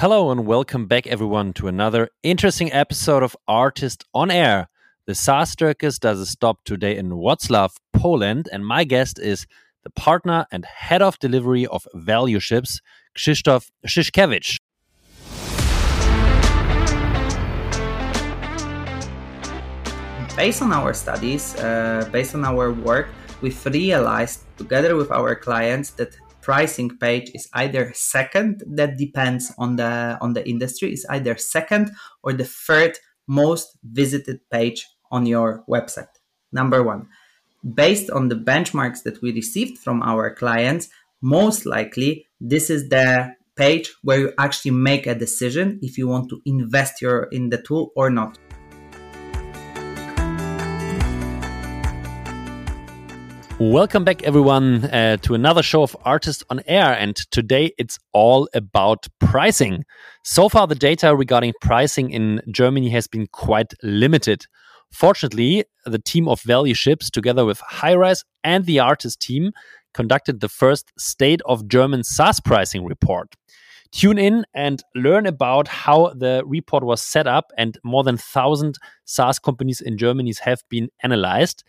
Hello and welcome back, everyone, to another interesting episode of ARRtist on Air. The SaaS circus does a stop today in Wroclaw, Poland, and my guest is the partner and head of delivery of Valueships, Krzysztof Szyszkiewicz. Based on our studies, uh, based on our work, we've realized together with our clients that pricing page is either second that depends on the on the industry is either second or the third most visited page on your website. Number 1 based on the benchmarks that we received from our clients most likely this is the page where you actually make a decision if you want to invest your in the tool or not Welcome back, everyone, uh, to another show of ARRtist on Air. And today it's all about pricing. So far, the data regarding pricing in Germany has been quite limited. Fortunately, the team of Valueships, together with Hyrise and the ARRtist team, conducted the first State of German SaaS pricing report. Tune in and learn about how the report was set up, and more than 1,000 SaaS companies in Germany have been analyzed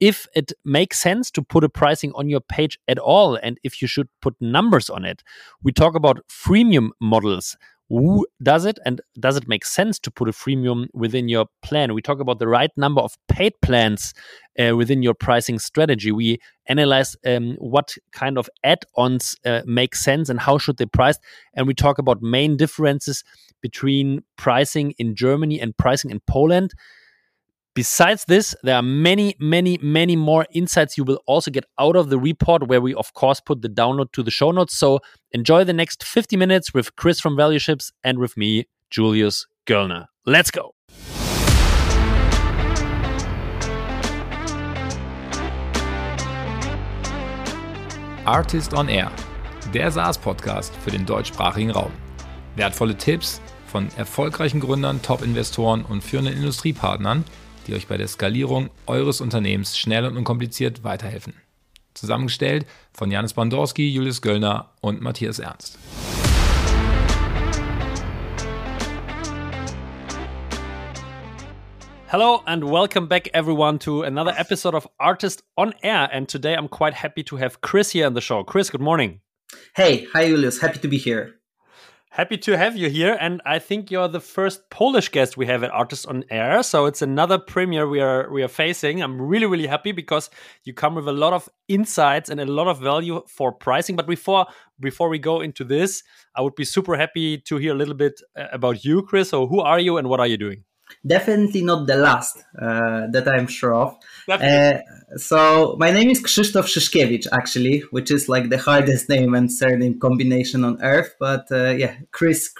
if it makes sense to put a pricing on your page at all and if you should put numbers on it. We talk about freemium models. Who does it and does it make sense to put a freemium within your plan? We talk about the right number of paid plans uh, within your pricing strategy. We analyze um, what kind of add-ons uh, make sense and how should they price, and we talk about main differences between pricing in Germany and pricing in Poland. Besides this, there are many, many, many more insights you will also get out of the report, where we, of course, put the download to the show notes. So enjoy the next 50 minutes with Chris from Valueships and with me, Julius Göllner. Let's go. ARRtist on Air, der SaaS-Podcast für den deutschsprachigen Raum. Wertvolle Tipps von erfolgreichen Gründern, Top-Investoren und führenden Industriepartnern – die euch bei der Skalierung eures Unternehmens schnell und unkompliziert weiterhelfen. Zusammengestellt von Janis Bandorski, Julius Göllner und Matthias Ernst. Hello and welcome back, everyone, to another episode of Artist on Air. And today I'm quite happy to have Chris here on the show. Chris, good morning. Hey, hi, Julius. Happy to be here. Happy to have you here, and I think you're the first Polish guest we have at Artists on Air. So it's another premiere we are we are facing. I'm really really happy because you come with a lot of insights and a lot of value for pricing. But before before we go into this, I would be super happy to hear a little bit uh, about you, Chris. So who are you and what are you doing? Definitely not the last uh, that I'm sure of. Uh, so my name is Krzysztof Szyszkiewicz, actually, which is like the hardest name and surname combination on earth. But uh, yeah, Chris,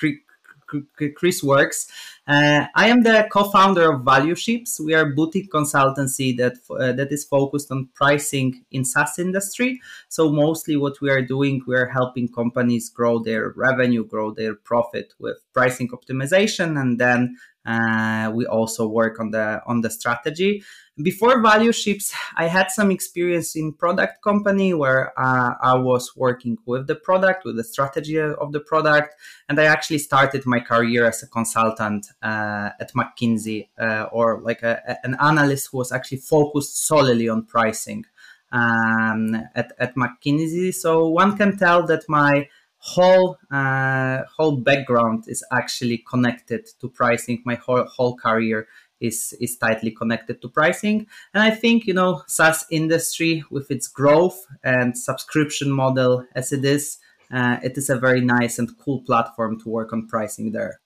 Chris works. Uh, I am the co-founder of Valueships. We are a boutique consultancy that uh, that is focused on pricing in SaaS industry. So mostly, what we are doing, we are helping companies grow their revenue, grow their profit with pricing optimization, and then uh, we also work on the on the strategy. Before Valueships, I had some experience in product company where uh, I was working with the product, with the strategy of the product, and I actually started my career as a consultant uh, at McKinsey uh, or like a, an analyst who was actually focused solely on pricing um, at at McKinsey. So one can tell that my whole uh, whole background is actually connected to pricing. My whole whole career is is tightly connected to pricing, and I think you know SaaS industry with its growth and subscription model as it is, uh, it is a very nice and cool platform to work on pricing there.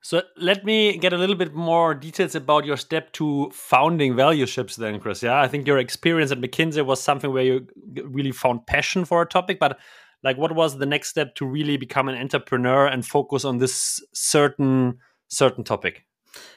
So let me get a little bit more details about your step to founding Valueships then, Chris. Yeah, I think your experience at McKinsey was something where you really found passion for a topic, but like what was the next step to really become an entrepreneur and focus on this certain certain topic?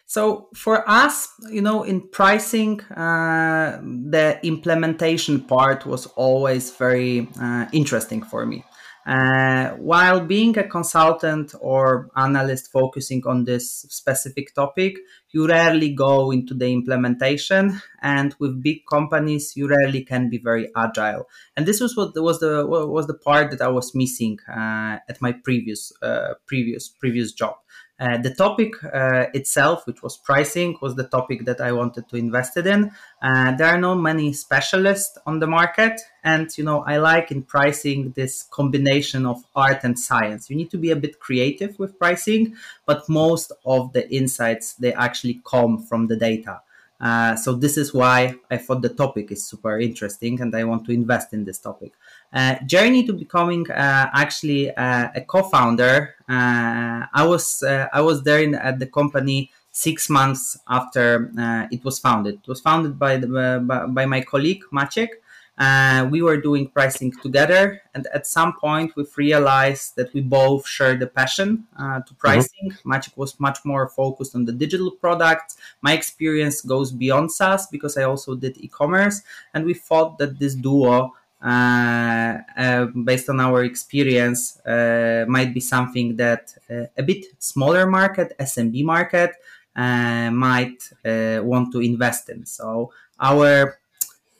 So for us you know in pricing uh, the implementation part was always very uh, interesting for me. Uh, while being a consultant or analyst focusing on this specific topic, you rarely go into the implementation. And with big companies, you rarely can be very agile. And this was what was the was the part that I was missing uh, at my previous uh, previous previous job. Uh, the topic uh, itself, which was pricing, was the topic that I wanted to invest it in. Uh, there are not many specialists on the market, and you know I like in pricing this combination of art and science. You need to be a bit creative with pricing, but most of the insights they actually come from the data. Uh, so this is why I thought the topic is super interesting and I want to invest in this topic. Uh, journey to becoming uh, actually uh, a co-founder. Uh, I was I was there in, at the company six months after it was founded. It was founded by the, by, by my colleague Maciek, uh, we were doing pricing together, and at some point, we've realized that we both share the passion uh, to mm-hmm. pricing. mm Maciek was much more focused on the digital products. My experience goes beyond SaaS because I also did e-commerce, and we thought that this duo. Uh, uh based on our experience, uh, might be something that a bit smaller market, SMB market, might want to invest in. So our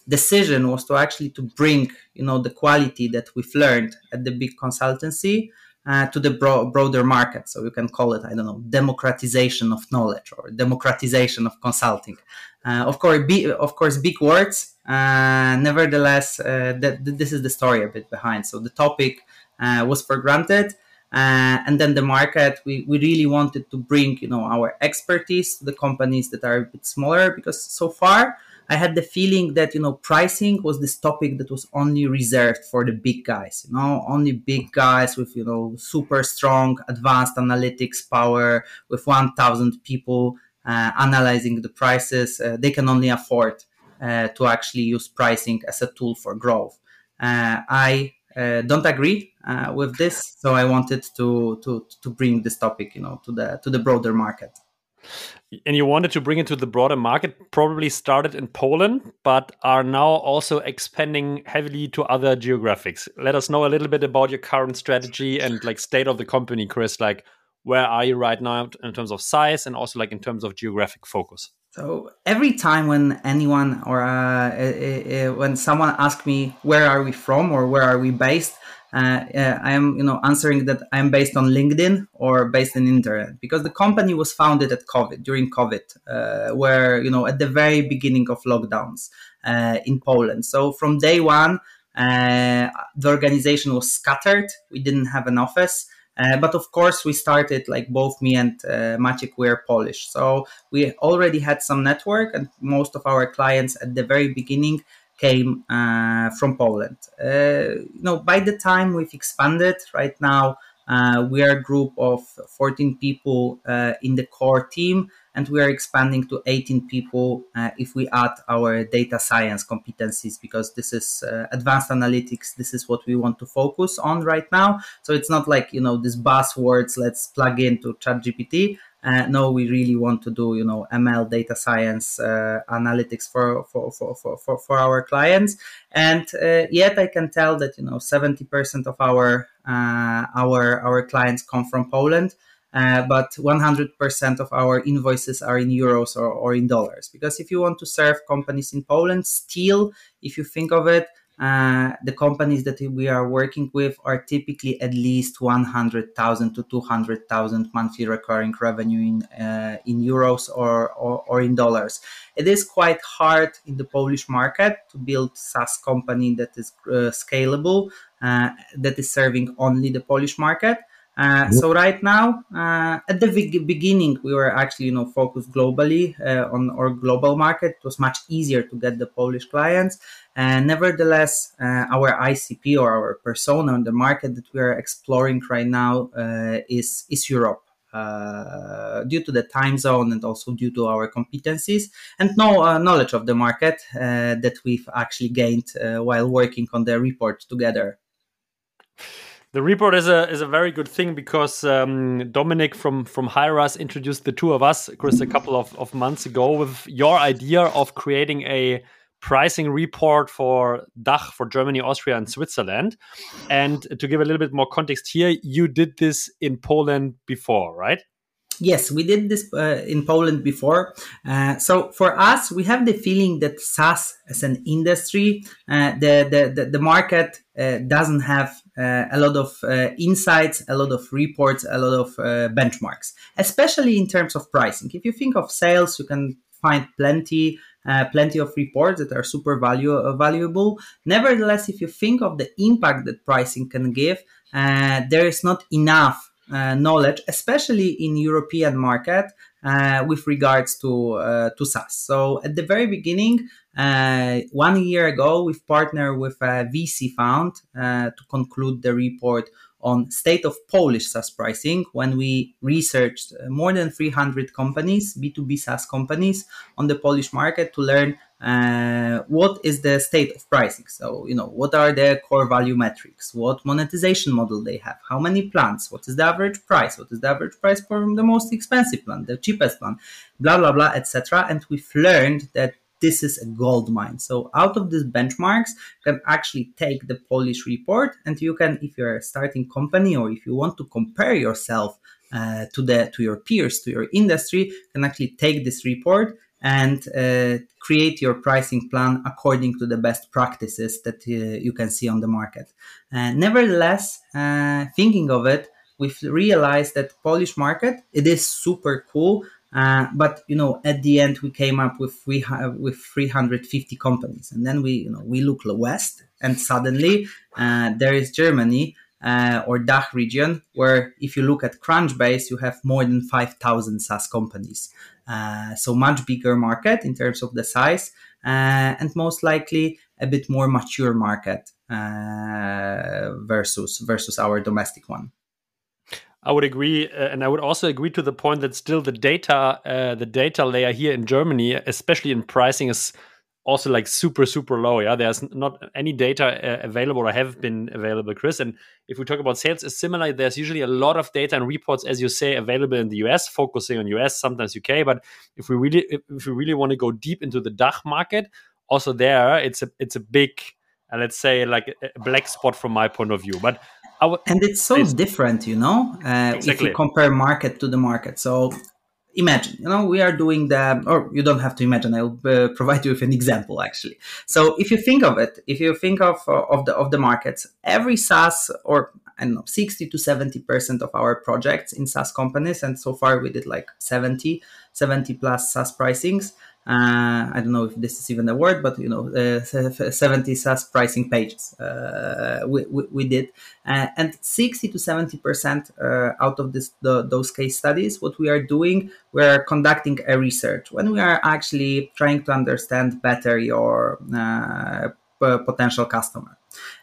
decision was to actually to bring you know the quality that we've learned at the big consultancy uh, to the bro- broader market. So you can call it, I don't know, democratization of knowledge or democratization of consulting. Uh, of course, be, of course, big words. Uh, nevertheless, uh, that, this is the story a bit behind. So the topic uh, was for granted. And then the market, we, we really wanted to bring, you know, our expertise to the companies that are a bit smaller because so far I had the feeling that you know pricing was this topic that was only reserved for the big guys. You know, only big guys with you know super strong advanced analytics power with 1,000 people uh, analyzing the prices. Uh, they can only afford uh, to actually use pricing as a tool for growth. Uh, I uh, don't agree uh, with this, so I wanted to to to bring this topic, you know, to the to the broader market and you wanted to bring it to the broader market probably started in poland but are now also expanding heavily to other geographics. Let us know a little bit about your current strategy and like state of the company chris. Like where are you right now in terms of size and also like in terms of geographic focus? So every time when anyone or uh, when someone asks me where are we from or where are we based uh, uh, I am, you know, answering that I am based on LinkedIn or based on internet because the company was founded at COVID during COVID, uh, where you know at the very beginning of lockdowns uh, in Poland. So from day one, uh, the organization was scattered. We didn't have an office. But of course, we started like both me and uh, Maciek were Polish, so we already had some network, and most of our clients at the very beginning came uh, from Poland. Uh, you know, by the time we've expanded, right now uh, we are a group of 14 people in the core team, and we are expanding to 18 people uh, if we add our data science competencies because this is uh, advanced analytics this is what we want to focus on right now so it's not like you know these buzzwords let's plug into ChatGPT uh, no, we really want to do, you know, ML data science uh, analytics for, for, for, for, for, our clients. And uh, yet I can tell that, you know, 70% of our, uh, our, our clients come from Poland. Uh, but 100% of our invoices are in euros or, or in dollars. Because if you want to serve companies in Poland, still, if you think of it, uh, the companies that we are working with are typically at least 100,000 to 200,000 monthly recurring revenue in uh, in euros or, or, or in dollars. It is quite hard in the Polish market to build SaaS company that is uh, scalable, uh, that is serving only the Polish market. Uh, so right now, uh, at the beginning, we were actually you know focused globally uh, on our global market. It was much easier to get the Polish clients. And nevertheless, uh, our ICP or our persona on the market that we are exploring right now uh, is is Europe. Uh, due to the time zone and also due to our competencies and no uh, knowledge of the market uh, that we've actually gained uh, while working on the report together. The report is a is a very good thing because um, Dominic from from Hyrise introduced the two of us, Chris, a couple of, of months ago with your idea of creating a pricing report for DACH, for Germany, Austria, and Switzerland. And to give a little bit more context here, you did this in Poland before, right? Yes, we did this uh, in Poland before. Uh, so for us, we have the feeling that SaaS as an industry, uh, the, the, the, the market uh, doesn't have uh, a lot of uh, insights, a lot of reports, a lot of benchmarks, especially in terms of pricing. If you think of sales, you can find plenty uh, plenty of reports that are super value, uh, valuable. Nevertheless, if you think of the impact that pricing can give, uh, there is not enough uh, knowledge, especially in European market, uh, with regards to uh, to SaaS. So at the very beginning, one year ago, we've partnered with a VC fund to conclude the report on state of Polish SaaS pricing when we researched uh, more than 300 companies, B2B SaaS companies on the Polish market to learn uh, what is the state of pricing. So, you know, what are the core value metrics? What monetization model they have? How many plans? What is the average price? What is the average price for the most expensive plan, the cheapest plan, blah, blah, blah, etc. And we've learned that this is a gold mine. So out of these benchmarks, you can actually take the Polish report and you can, if you're a starting company or if you want to compare yourself uh, to the to your peers, to your industry, can actually take this report and uh, create your pricing plan according to the best practices that uh, you can see on the market. Uh, nevertheless, uh, thinking of it, we've realized that Polish market it is super cool uh, but you know, at the end, we came up with three, with 350 companies, and then we you know we look west, and suddenly uh, there is Germany uh, or DACH region, where if you look at Crunchbase, you have more than 5,000 SaaS companies. Uh, so much bigger market in terms of the size, uh, and most likely a bit more mature market versus versus our domestic one. I would agree, uh, and I would also agree to the point that still the data, uh, the data layer here in Germany, especially in pricing, is also like super super low. Yeah, there's not any data uh, available or have been available, Chris. And if we talk about sales, is similar. There's usually a lot of data and reports, as you say, available in the US, focusing on US, sometimes UK. But if we really if we really want to go deep into the DACH market, also there, it's a it's a big, uh, let's say, like a black spot from my point of view. But and it's so it's, different, you know, uh, exactly. if you compare market to the market. So imagine, you know, we are doing the, or you don't have to imagine. I'll uh, provide you with an example, actually. So if you think of it, if you think of uh, of the of the markets, every SaaS or I don't know, 60 to 70% of our projects in SaaS companies. And so far we did like 70, 70 plus SaaS pricings uh, I don't know if this is even a word, but you know, uh, 70 SaaS pricing pages uh, we, we, we, did, uh, and 60 to 70 percent uh, out of this the, those case studies, what we are doing, we are conducting a research when we are actually trying to understand better your uh, potential customer,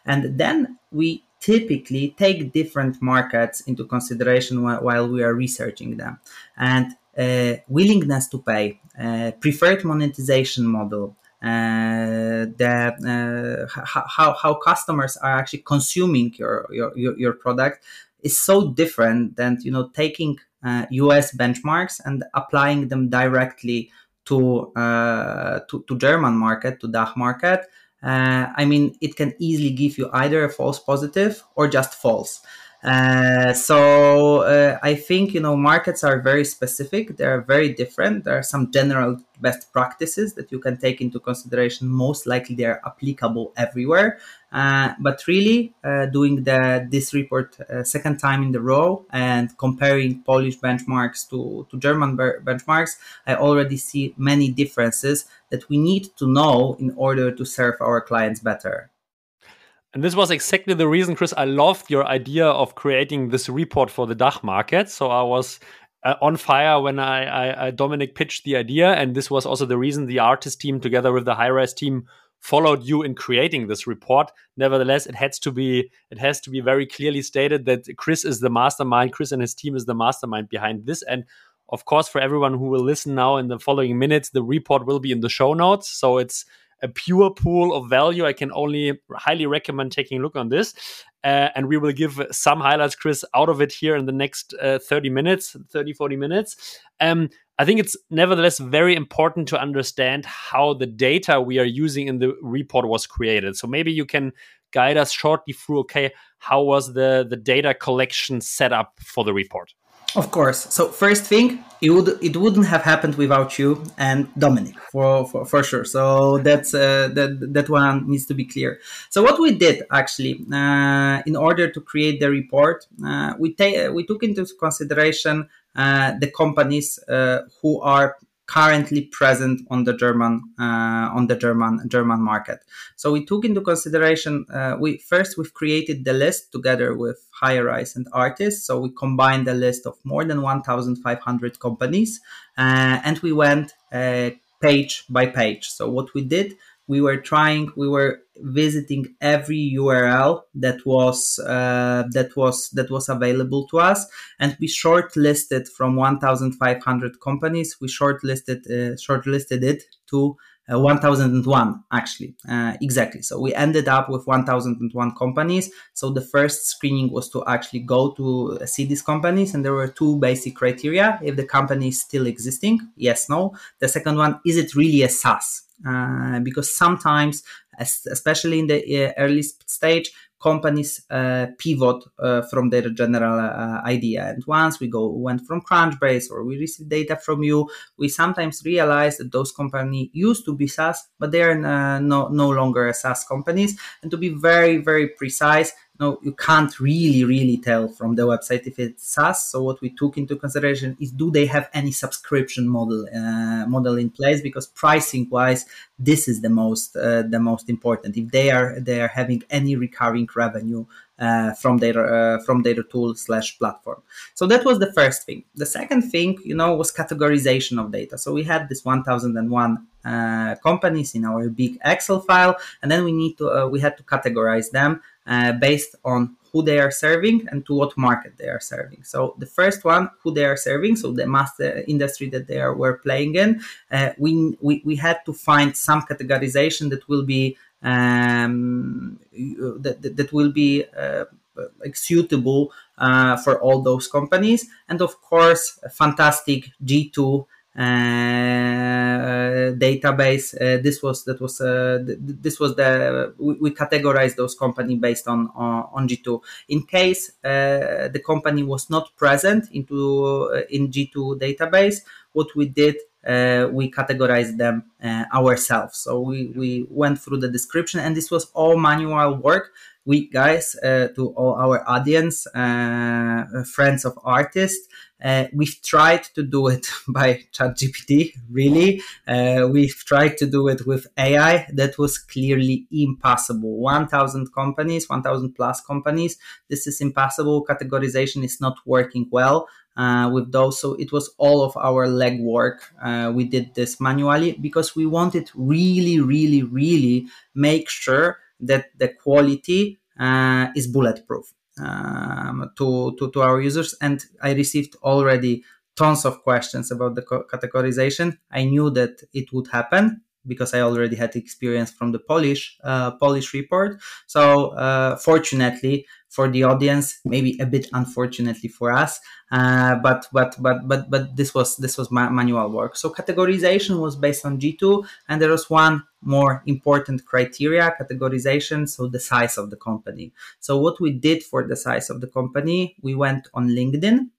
and then we typically take different markets into consideration while, we are researching them, and willingness to pay, uh, preferred monetization model, uh, the uh, how how customers are actually consuming your your your product is so different than you know taking uh, US benchmarks and applying them directly to uh, to, to German market to DACH market. I mean, it can easily give you either a false positive or just false. Uh, so uh, I think you know markets are very specific. They are very different. There are some general best practices that you can take into consideration. Most likely, they are applicable everywhere. Uh, but really, uh, doing the this report uh, second time in the row and comparing Polish benchmarks to to German benchmarks, I already see many differences that we need to know in order to serve our clients better. And this was exactly the reason, Chris. I loved your idea of creating this report for the DACH market. So I was uh, on fire when I, I, I, Dominic pitched the idea, and this was also the reason the ARRtist team, together with the Hyrise team, followed you in creating this report. Nevertheless, it has to be it has to be very clearly stated that Chris is the mastermind. Chris and his team is the mastermind behind this, and of course, for everyone who will listen now in the following minutes, the report will be in the show notes. So it's a pure pool of value. I can only highly recommend taking a look on this. Uh, and we will give some highlights, Chris, out of it here in the next uh, 30 minutes, 30, 40 minutes. Um, I think it's nevertheless very important to understand how the data we are using in the report was created. So maybe you can guide us shortly through okay, how was the, the data collection set up for the report? Of course. So first thing, it would it wouldn't have happened without you and Dominic for for, for sure. So that's uh, that that one needs to be clear. So what we did actually uh, in order to create the report, uh, we take we took into consideration uh, the companies uh, who are currently present on the German uh, on the German German market. So we took into consideration uh, we first we've created the list together with Hyrise and Artists. So we combined the list of more than 1,500 companies, uh, and we went uh, page by page. So what we did we were trying we were visiting every url that was uh, that was that was available to us and we shortlisted from 1500 companies we shortlisted uh, shortlisted it to uh, 1001 actually uh, exactly. So we ended up with 1001 companies. So the first screening was to actually go to see these companies and there were two basic criteria. If the company is still existing yes no. The second one is it really a saas uh, because sometimes, especially in the uh, early stage, companies uh, pivot uh, from their general uh, idea. And once we go went from Crunchbase or we receive data from you, we sometimes realize that those companies used to be SaaS, but they are uh, no no longer SaaS companies. And to be very very precise, no, you can't really, really tell from the website if it's SaaS. So what we took into consideration is do they have any subscription model uh, model in place? Because pricing wise, this is the most uh, the most important. If they are they are having any recurring revenue uh, from their uh, from their tool slash platform. So that was the first thing. The second thing, you know, was categorization of data. So we had this 1001 uh, companies in our big Excel file, and then we need to uh, we had to categorize them uh, based on who they are serving and to what market they are serving. So the first one, who they are serving, so the master industry that they are were playing in, uh, we, we we had to find some categorization that will be um, that, that, that will be uh, like suitable uh, for all those companies, and of course, fantastic G2 uh, database. Uh, this was that was uh, th- this was the we, we categorized those company based on on, on G2. In case the company was not present into in G2 database, what we did uh, we categorized them uh, ourselves. So we, we went through the description, and this was all manual work. We guys, uh, to all our audience, friends of artists, uh, we've tried to do it by ChatGPT, really. Uh, we've tried to do it with AI. That was clearly impossible. 1,000 companies, 1,000 plus companies. This is impossible. Categorization is not working well. Uh, with those. So it was all of our legwork. Uh, we did this manually because we wanted really, really, really make sure that the quality uh, is bulletproof um, to, to, to our users. And I received already tons of questions about the categorization. I knew that it would happen because I already had experience from the Polish uh, Polish report. So uh, fortunately for the audience, maybe a bit unfortunately for us, uh, but but but but but this was this was ma- manual work. So categorization was based on G2, and there was one more important criteria categorization. So the size of the company. So what we did for the size of the company, we went on LinkedIn.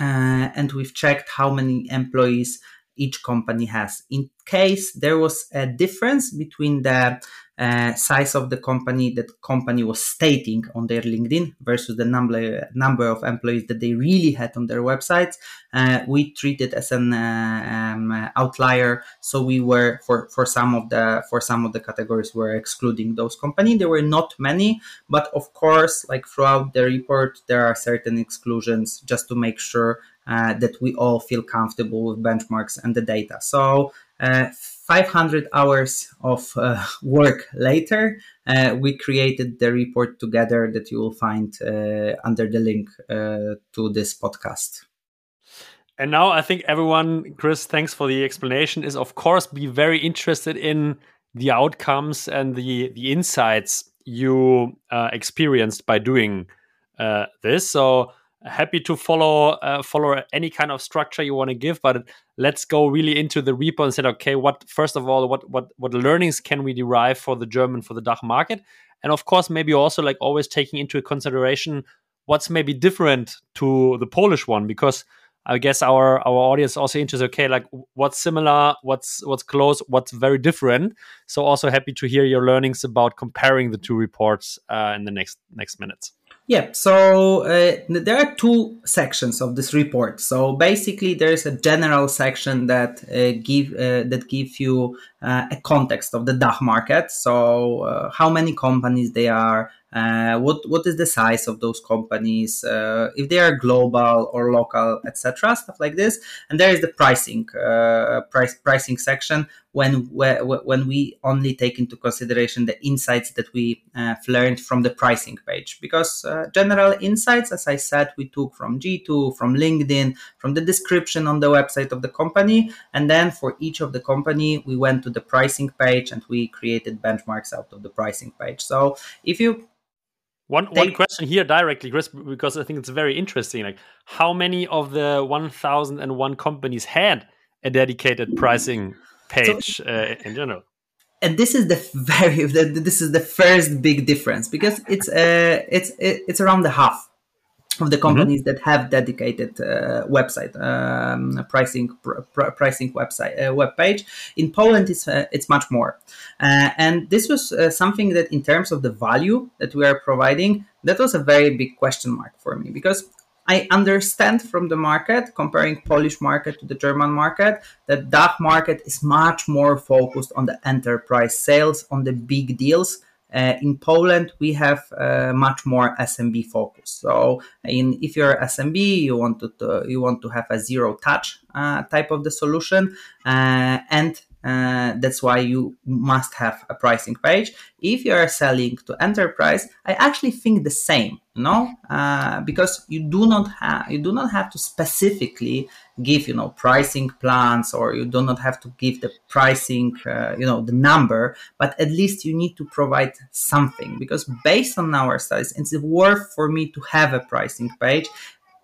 Uh, and we've checked how many employees each company has. In case there was a difference between the uh, size of the company that company was stating on their LinkedIn versus the number number of employees that they really had on their websites, uh, we treat it as an uh, um, outlier. So we were for for some of the for some of the categories we're excluding those companies. There were not many, but of course, like throughout the report, there are certain exclusions just to make sure uh, that we all feel comfortable with benchmarks and the data. So, uh, 500 hours of uh, work later, uh, we created the report together that you will find uh, under the link uh, to this podcast. And now I think everyone, Chris, thanks for the explanation, is of course be very interested in the outcomes and the, the insights you experienced by doing this. So, happy to follow uh, follow any kind of structure you want to give but let's go really into the repo and say okay what first of all what what what learnings can we derive for the german for the dach market? And of course maybe also like always taking into consideration what's maybe different to the polish one because i guess our our audience also interested okay like what's similar what's what's close what's very different? So also happy to hear your learnings about comparing the two reports uh, in the next next minutes yeah, so uh, there are two sections of this report. So basically, there is a general section that uh, give uh, that give you uh, a context of the DACH market. So uh, how many companies they are, uh, what what is the size of those companies, if they are global or local, etc. Stuff like this. And there is the pricing price pricing section when when we only take into consideration the insights that we uh, learned from the pricing page. Because uh, general insights, as I said, we took from G2, from LinkedIn, from the description on the website of the company, and then for each of the company, we went to the pricing page and we created benchmarks out of the pricing page. So if you one one question here directly, Chris, because I think it's very interesting. Like, how many of the one thousand and one companies had a dedicated pricing page so, uh, in general? And this is the very this is the first big difference because it's uh it's it's around the half of the companies mm-hmm. that have dedicated uh, website um, pricing pr- pr- pricing website uh, web page in Poland it's uh, it's much more uh, and this was uh, something that in terms of the value that we are providing that was a very big question mark for me because I understand from the market comparing Polish market to the German market that DACH market is much more focused on the enterprise sales on the big deals uh, in Poland, we have uh, much more SMB focus. So, in if you're SMB, you want to, to you want to have a zero touch uh, type of the solution, uh, and uh, that's why you must have a pricing page. If you are selling to enterprise, I actually think the same, you know, uh, because you do not have you do not have to specifically give you know pricing plans or you do not have to give the pricing uh, you know the number, but at least you need to provide something because based on our studies, it's worth for me to have a pricing page.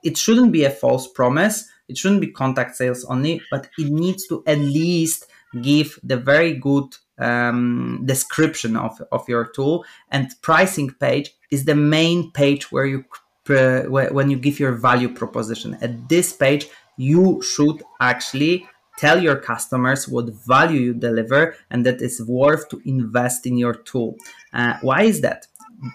It shouldn't be a false promise. It shouldn't be contact sales only, but it needs to at least give the very good um, description of, of your tool. And pricing page is the main page where you when you give your value proposition. At this page you should actually tell your customers what value you deliver and that it's worth to invest in your tool. Uh, why is that?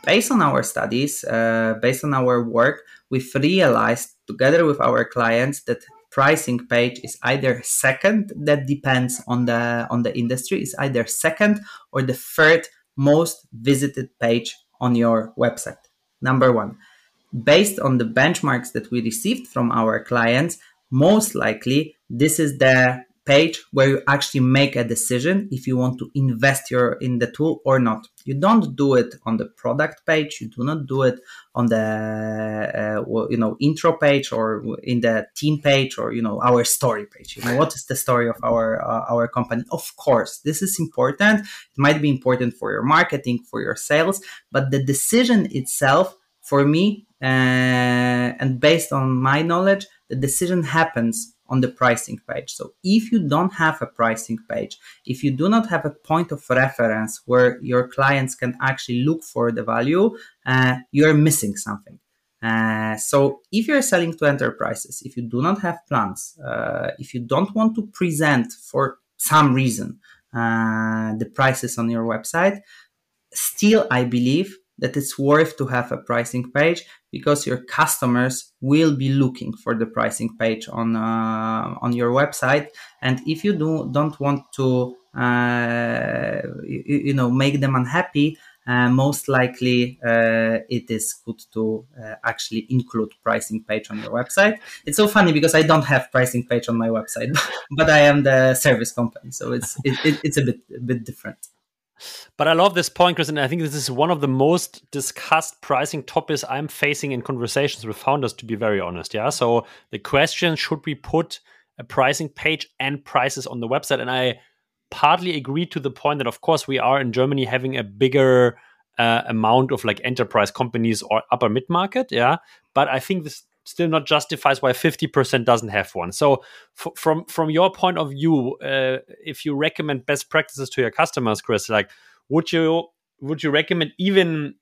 Based on our studies uh, based on our work we've realized together with our clients that pricing page is either second that depends on the on the industry is either second or the third most visited page on your website. Number one based on the benchmarks that we received from our clients most likely this is the page where you actually make a decision if you want to invest your in the tool or not. You don't do it on the product page you do not do it on the uh, you know intro page or in the team page or you know our story page. You know what is the story of our uh, our company? Of course this is important. It might be important for your marketing for your sales but the decision itself for me uh, and based on my knowledge the decision happens on the pricing page. So if you don't have a pricing page, if you do not have a point of reference where your clients can actually look for the value, uh, you're missing something. Uh, so if you're selling to enterprises, if you do not have plans, uh, if you don't want to present for some reason uh, the prices on your website, still I believe that it's worth to have a pricing page because your customers will be looking for the pricing page on uh, on your website. And if you do don't want to uh, you, you, know make them unhappy uh, most likely uh, it is good to uh, actually include pricing page on your website. It's so funny because i don't have pricing page on my website but i am the service company so it's it, it, it's a bit a bit different but I love this point, Chris, and I think this is one of the most discussed pricing topics I'm facing in conversations with founders, to be very honest. Yeah. So the question should we put a pricing page and prices on the website? And I partly agree to the point that, of course, we are in Germany having a bigger uh, amount of like enterprise companies or upper mid market. Yeah. But I think this still not justifies why 50% doesn't have one. So f- from from your point of view, uh, if you recommend best practices to your customers, Chris, like would you would you recommend even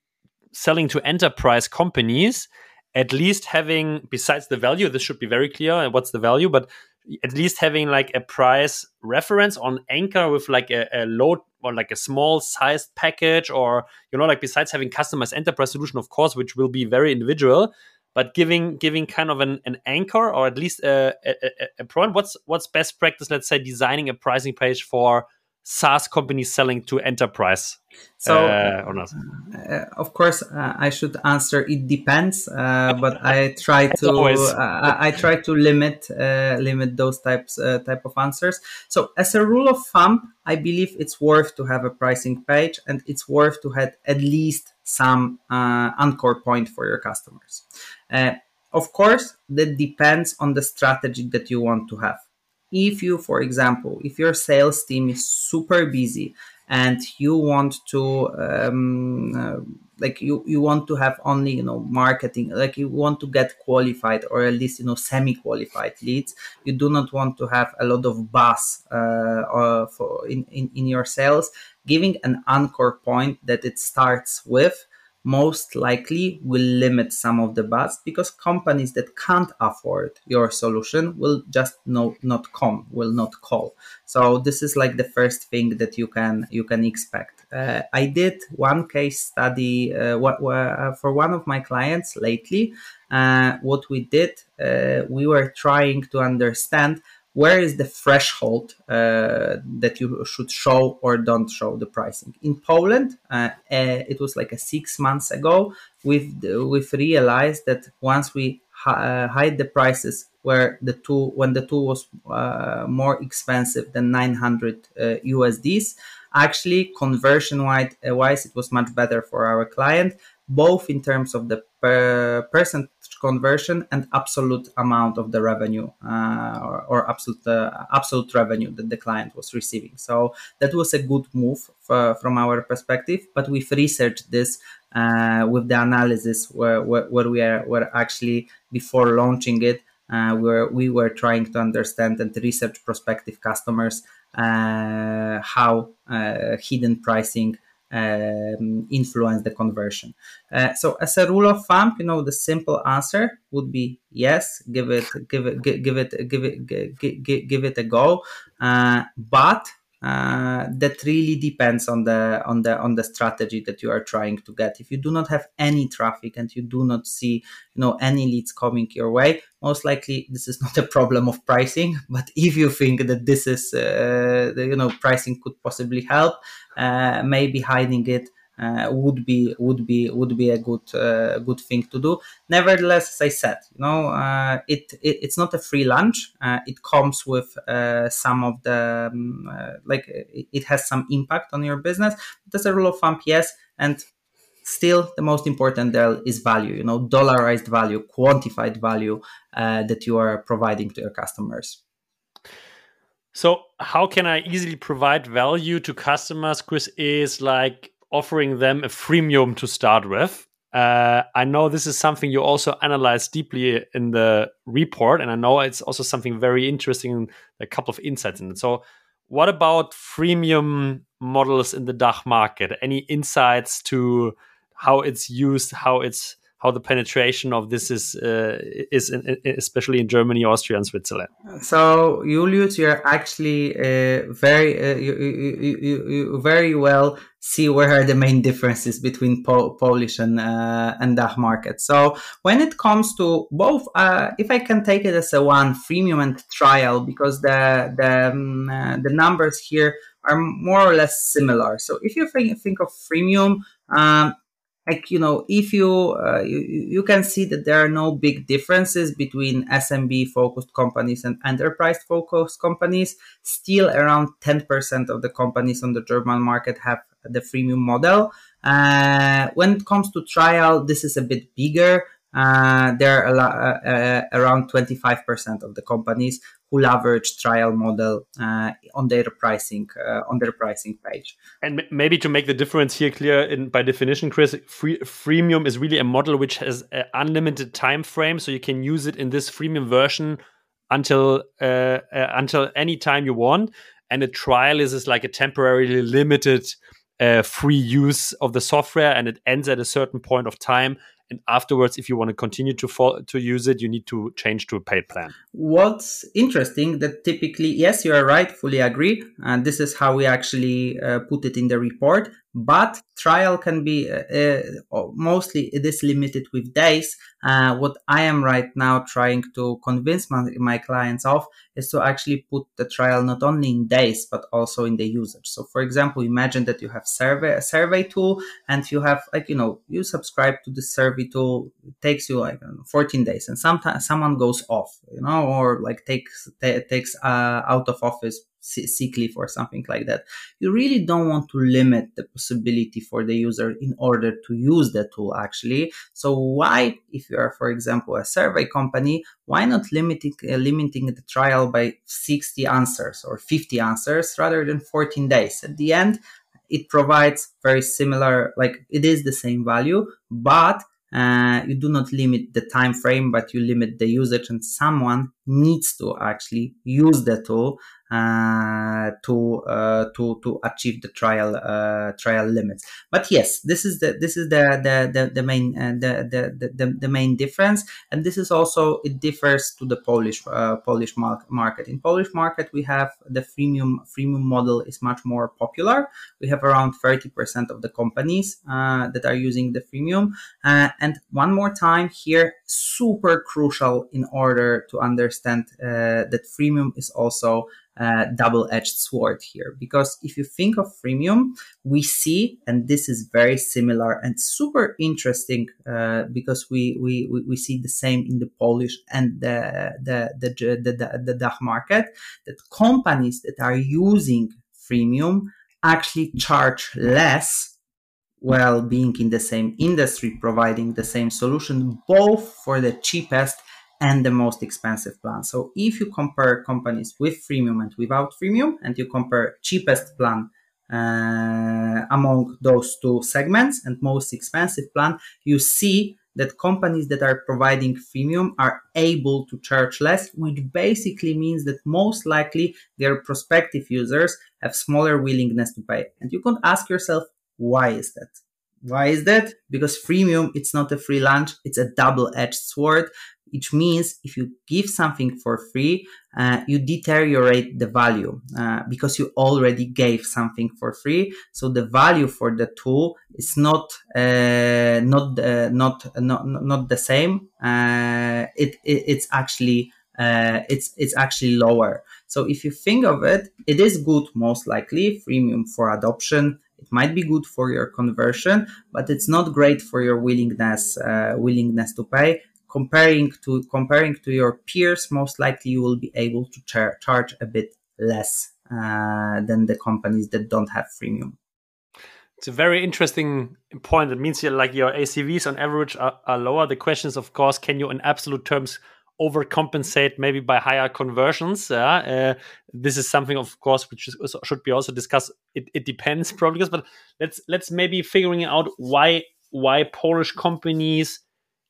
selling to enterprise companies at least having besides the value this should be very clear what's the value but at least having like a price reference on anchor with like a, a load or like a small sized package or you know like besides having customized enterprise solution of course which will be very individual but giving giving kind of an, an anchor or at least a, a, a, a what's what's best practice let's say designing a pricing page for SaaS companies selling to enterprise? So, uh, or not? Uh, of course, uh, I should answer. It depends, uh, but I try to uh, I try to limit uh, limit those types type of answers. So, as a rule of thumb, I believe it's worth to have a pricing page, and it's worth to have at least some anchor point for your customers. of course, that depends on the strategy that you want to have if you for example if your sales team is super busy and you want to um, uh, like you you want to have only you know marketing like you want to get qualified or at least you know semi qualified leads you do not want to have a lot of buzz uh, for in, in in your sales giving an anchor point that it starts with most likely will limit some of the buzz because companies that can't afford your solution will just no, not come will not call. So this is like the first thing that you can you can expect. Uh, i did one case study uh, what, uh, for one of my clients lately. Uh, what we did uh, we were trying to understand where is the threshold uh, that you should show or don't show the pricing? In poland uh, uh, it was like a six months ago we've we've realized that once we uh, hide the prices where the tool when the tool was uh, more expensive than 900 usds uh, actually conversion wise it was much better for our client both in terms of the per percent conversion and absolute amount of the revenue uh, or, or, absolute uh, absolute revenue that the client was receiving. So that was a good move for, from our perspective. But we've researched this uh, with the analysis where, where, where, we are were actually before launching it. Uh, where we were trying to understand and research prospective customers uh, how uh, hidden pricing um, influence the conversion. Uh, so as a rule of thumb, you know, the simple answer would be yes, give it, give it, give it, give it, give, give, give it a go. Uh, but uh, that really depends on the on the on the strategy that you are trying to get. If you do not have any traffic and you do not see you know any leads coming your way most likely this is not a problem of pricing. But if you think that this is uh, you know pricing could possibly help uh, maybe hiding it uh, would be would be would be a good uh, good thing to do. Nevertheless, as I said, you know, uh, it, it, it's not a free lunch. Uh, it comes with uh, some of the um, uh, like it has some impact on your business. But as a rule of thumb, yes, and still the most important there is value. You know, dollarized value, quantified value that you are providing to your customers. So, how can I easily provide value to customers? Chris is like offering them a freemium to start with. Uh, I know this is something you also analyze deeply in the report, and I know it's also something very interesting, a couple of insights in it. So, what about freemium models in the DACH market? Any insights to how it's used, how it's how the penetration of this is uh, is in, especially in Germany, Austria, and Switzerland. So Julius, you're actually uh, very uh, you, you, you, you, very well see where are the main differences between po- Polish and uh, and DACH market. So when it comes to both, uh, if I can take it as a one freemium and trial, because the the um, uh, the numbers here are more or less similar. So if you think, think of freemium, um, like you know if you, uh, you you can see that there are no big differences between smb focused companies and enterprise focused companies. Still around 10% of the companies on the german market have the freemium model. Uh, when it comes to trial this is a bit bigger uh, there are uh, uh, around 25% of the companies who leverage trial model uh, on their pricing uh, on their pricing page. And maybe to make the difference here clear, in, by definition, Chris, free, freemium is really a model which has an unlimited time frame, so you can use it in this freemium version until until any time you want. And a trial is, is like a temporarily limited uh, free use of the software and it ends at a certain point of time and afterwards if you want to continue to fo- to use it you need to change to a paid plan. What's interesting that typically yes you are right fully agree and this is how we actually uh, put it in the report but trial can be uh, uh, mostly it is limited with days. Uh, what i am right now trying to convince my, my clients of is to actually put the trial not only in days but also in the usage. So for example imagine that you have survey a survey tool and you have like you know you subscribe to the survey tool it takes you like know, 14 days and sometimes someone goes off you know or like takes t- takes uh, out of office sick leave or something like that. You really don't want to limit the possibility for the user in order to use the tool actually. So why, if you are, for example, a survey company, why not limiting, uh, limiting the trial by 60 answers or 50 answers rather than 14 days? At the end, it provides very similar, like it is the same value, but uh, you do not limit the time frame but you limit the usage and someone needs to actually use the tool to uh, to to achieve the trial uh, trial limits. But yes, this is the this is the the the, the main uh, the, the, the the main difference, and this is also it differs to the Polish uh, Polish market. In Polish market, we have the freemium freemium model is much more popular. We have around thirty percent of the companies uh, that are using the freemium. and one more time here, super crucial in order to understand that freemium is also uh, double-edged sword here. Because if you think of freemium we see and this is very similar and super interesting uh, because we, we we see the same in the polish and the the the the, the, the DACH market that companies that are using freemium actually charge less while being in the same industry providing the same solution both for the cheapest and the most expensive plan. So if you compare companies with freemium and without freemium, and you compare cheapest plan uh, among those two segments and most expensive plan, you see that companies that are providing freemium are able to charge less, which basically means that most likely their prospective users have smaller willingness to pay. And you can ask yourself, why is that? Why is that? Because freemium, it's not a free lunch, it's a double edged sword which means if you give something for free, uh, you deteriorate the value uh, because you already gave something for free. So the value for the tool is not uh, not uh, not not not the same. Uh, it, it, it's actually uh, it's it's actually lower. So if you think of it, it is good most likely freemium for adoption. It might be good for your conversion, but it's not great for your willingness willingness to pay comparing to comparing to your peers, most likely you will be able to char- charge a bit less uh, than the companies that don't have freemium. It's a very interesting point. It means like your ACVs on average are, are lower. The question is, of course, can you in absolute terms overcompensate maybe by higher conversions. Yeah, uh, this is something, of course, which is, should be also discussed. It, it depends probably, but let's let's maybe figuring out why why Polish companies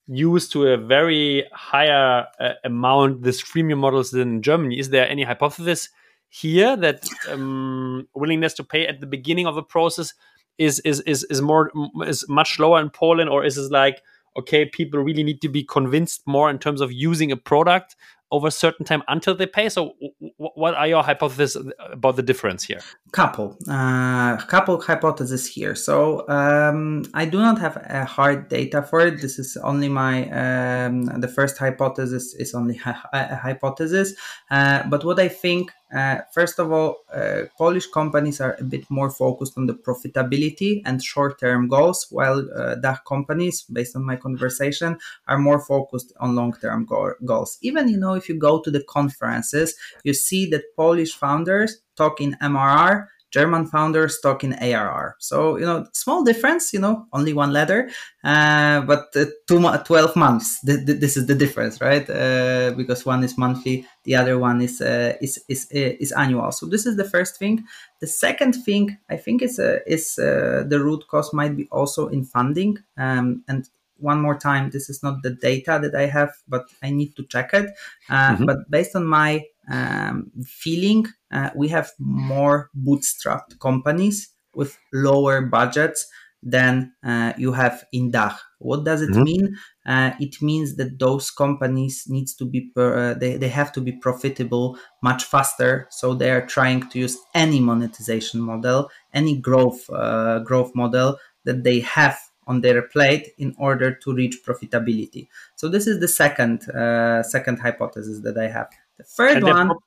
use to a very higher uh, amount this freemium models than in Germany. Is there any hypothesis here that um, willingness to pay at the beginning of the process is is is is more is much lower in Poland, or is it like okay, people really need to be convinced more in terms of using a product over a certain time until they pay. So, what are your hypotheses about the difference here? Couple, uh, couple hypotheses here. So, um, I do not have a hard data for it. This is only my um, the first hypothesis is only a hypothesis. Uh, but what I think uh, first of all, uh, Polish companies are a bit more focused on the profitability and short-term goals, while uh, companies, based on my conversation, are more focused on long-term go- goals. Even you know, if you go to the conferences, you see that Polish founders talk in MRR German founders talk in ARR. So, you know, small difference, you know, only one letter, uh, but uh, two, 12 months. Th- th- this is the difference, right? Uh, because one is monthly, the other one is, uh, is, is, uh, is annual. So this is the first thing. The second thing I think is, uh, is the root cause might be also in funding. Um, and one more time, this is not the data that I have, but I need to check it. Mm-hmm. But based on my um, feeling, uh, we have more bootstrapped companies with lower budgets than uh, you have in DACH. What does it mm-hmm. mean? Uh, it means that those companies needs to be per, uh, they, they have to be profitable much faster. So they are trying to use any monetization model, any growth uh, growth model that they have on their plate in order to reach profitability. So this is the second uh, second hypothesis that I have. The third and one. Pro-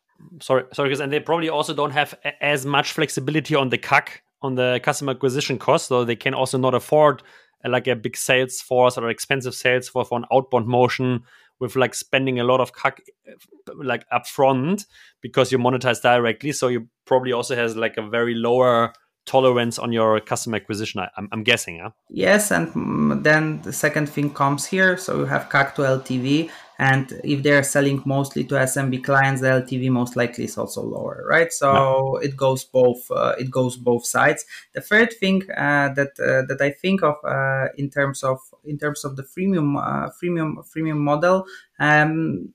sorry, sorry, because and they probably also don't have a- as much flexibility on the CAC on the customer acquisition cost, so they can also not afford uh, like a big sales force or expensive sales force for an outbound motion with like spending a lot of CAC uh, like upfront because you monetize directly. So you probably also has like a very lower tolerance on your customer acquisition i'm, I'm guessing yeah yes and mm, then the second thing comes here so you have cac to ltv and if they're selling mostly to smb clients the ltv most likely is also lower right so no. it goes both uh, it goes both sides the third thing uh, that uh, that i think of uh, in terms of in terms of the freemium uh, freemium freemium model um,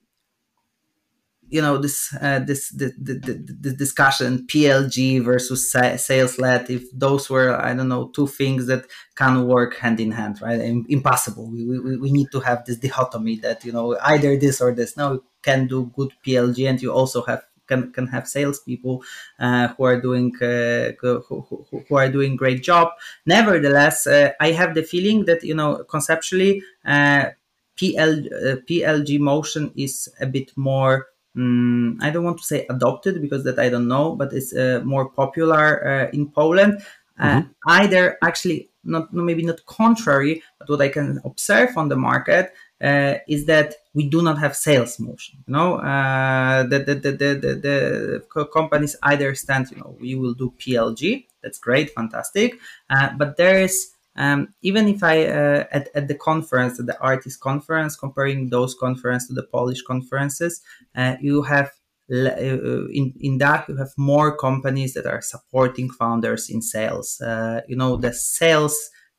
you know this uh, this the, the, the, the, discussion PLG versus sales led if those were I don't know two things that can work hand in hand right? Impossible. We, we, we need to have this dichotomy that you know either this or this. Now you can do good PLG and you also have can, can have salespeople uh, who are doing uh, who, who, who, are doing great job. Nevertheless, uh, I have the feeling that you know conceptually uh, PL, uh, PLG motion is a bit more um, I don't want to say adopted because that I don't know, but it's uh, more popular uh, in Poland. Uh, mm-hmm. Either actually not maybe not contrary, but what I can observe on the market uh, is that we do not have sales motion. You know, uh, the, the, the, the, the companies either stand, you know, we will do PLG. That's great, fantastic, uh, but there is um, even if I uh, at, at the conference, at the ARRtist conference, comparing those conferences to the Polish conferences, uh, you have uh, in in that you have more companies that are supporting founders in sales. Uh, you know the sales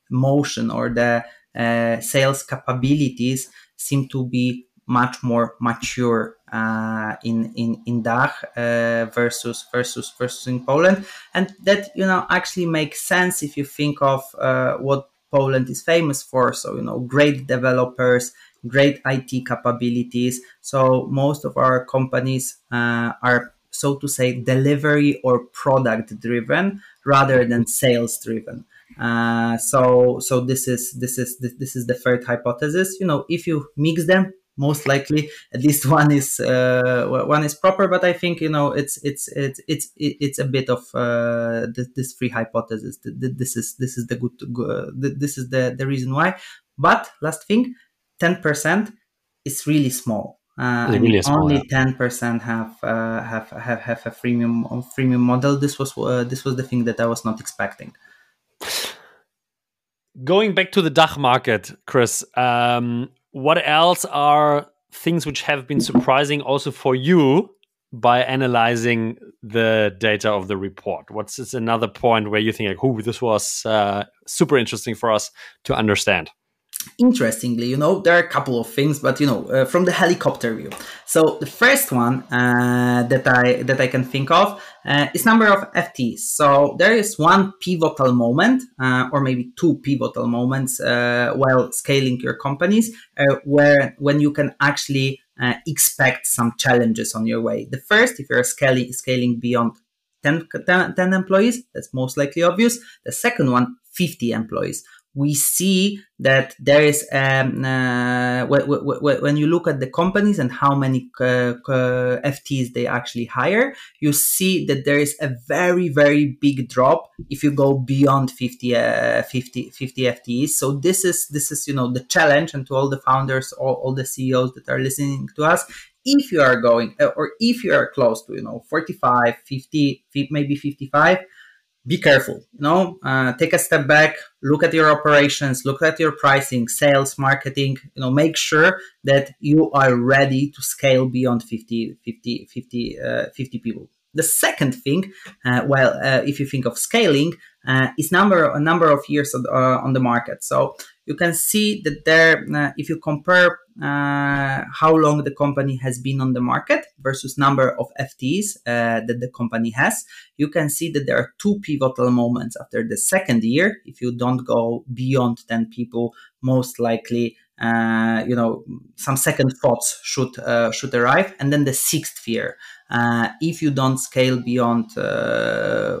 motion or the uh, sales capabilities seem to be much more mature uh, in in in DACH uh, versus versus versus in Poland, and that you know actually makes sense if you think of uh, what Poland is famous for. So you know, great developers, great IT capabilities. So most of our companies uh, are so to say delivery or product driven rather than sales driven. Uh, so so this is this is this is the third hypothesis. You know, if you mix them, most likely at least one is uh, one is proper but i think you know it's it's it's it's it's a bit of uh, this free hypothesis this is this is the good this is the the reason why but last thing 10% is really small uh, really small, only ten yeah. percent have, uh, have have have a freemium freemium model. This was uh, this was the thing that I was not expecting. Going back to the DACH market, Chris, um, what else are things which have been surprising also for you by analyzing the data of the report? What's another point where you think like, "Oh, this was uh, super interesting for us to understand"? Interestingly, you know, there are a couple of things, but you know, uh, from the helicopter view. So the first one uh, that I that I can think of uh, is number of FTs. So there is one pivotal moment, uh, or maybe two pivotal moments uh, while scaling your companies, uh, where when you can actually expect some challenges on your way. The first, if you're scaling scaling beyond 10, 10, 10 employees, that's most likely obvious. The second one, 50 employees we see that there is um, uh, when you look at the companies and how many uh, FTs they actually hire, you see that there is a very very big drop if you go beyond 50, uh, 50, 50 FTs. So this is this is you know the challenge, and to all the founders, all, all the CEOs that are listening to us, if you are going uh, or if you are close to you know 45 50 maybe 55 be careful. You know, uh, take a step back, look at your operations, look at your pricing, sales, marketing. You know, make sure that you are ready to scale beyond 50, 50, 50, uh, 50 people. The second thing, uh, well, uh, if you think of scaling, uh, is number a number of years on, uh, on the market. So you can see that there, if you compare how long the company has been on the market versus number of FTEs that the company has, you can see that there are two pivotal moments after the second year. If you don't go beyond 10 people, most likely uh, you know some second thoughts should uh, should arrive and then the sixth year uh, if you don't scale beyond uh,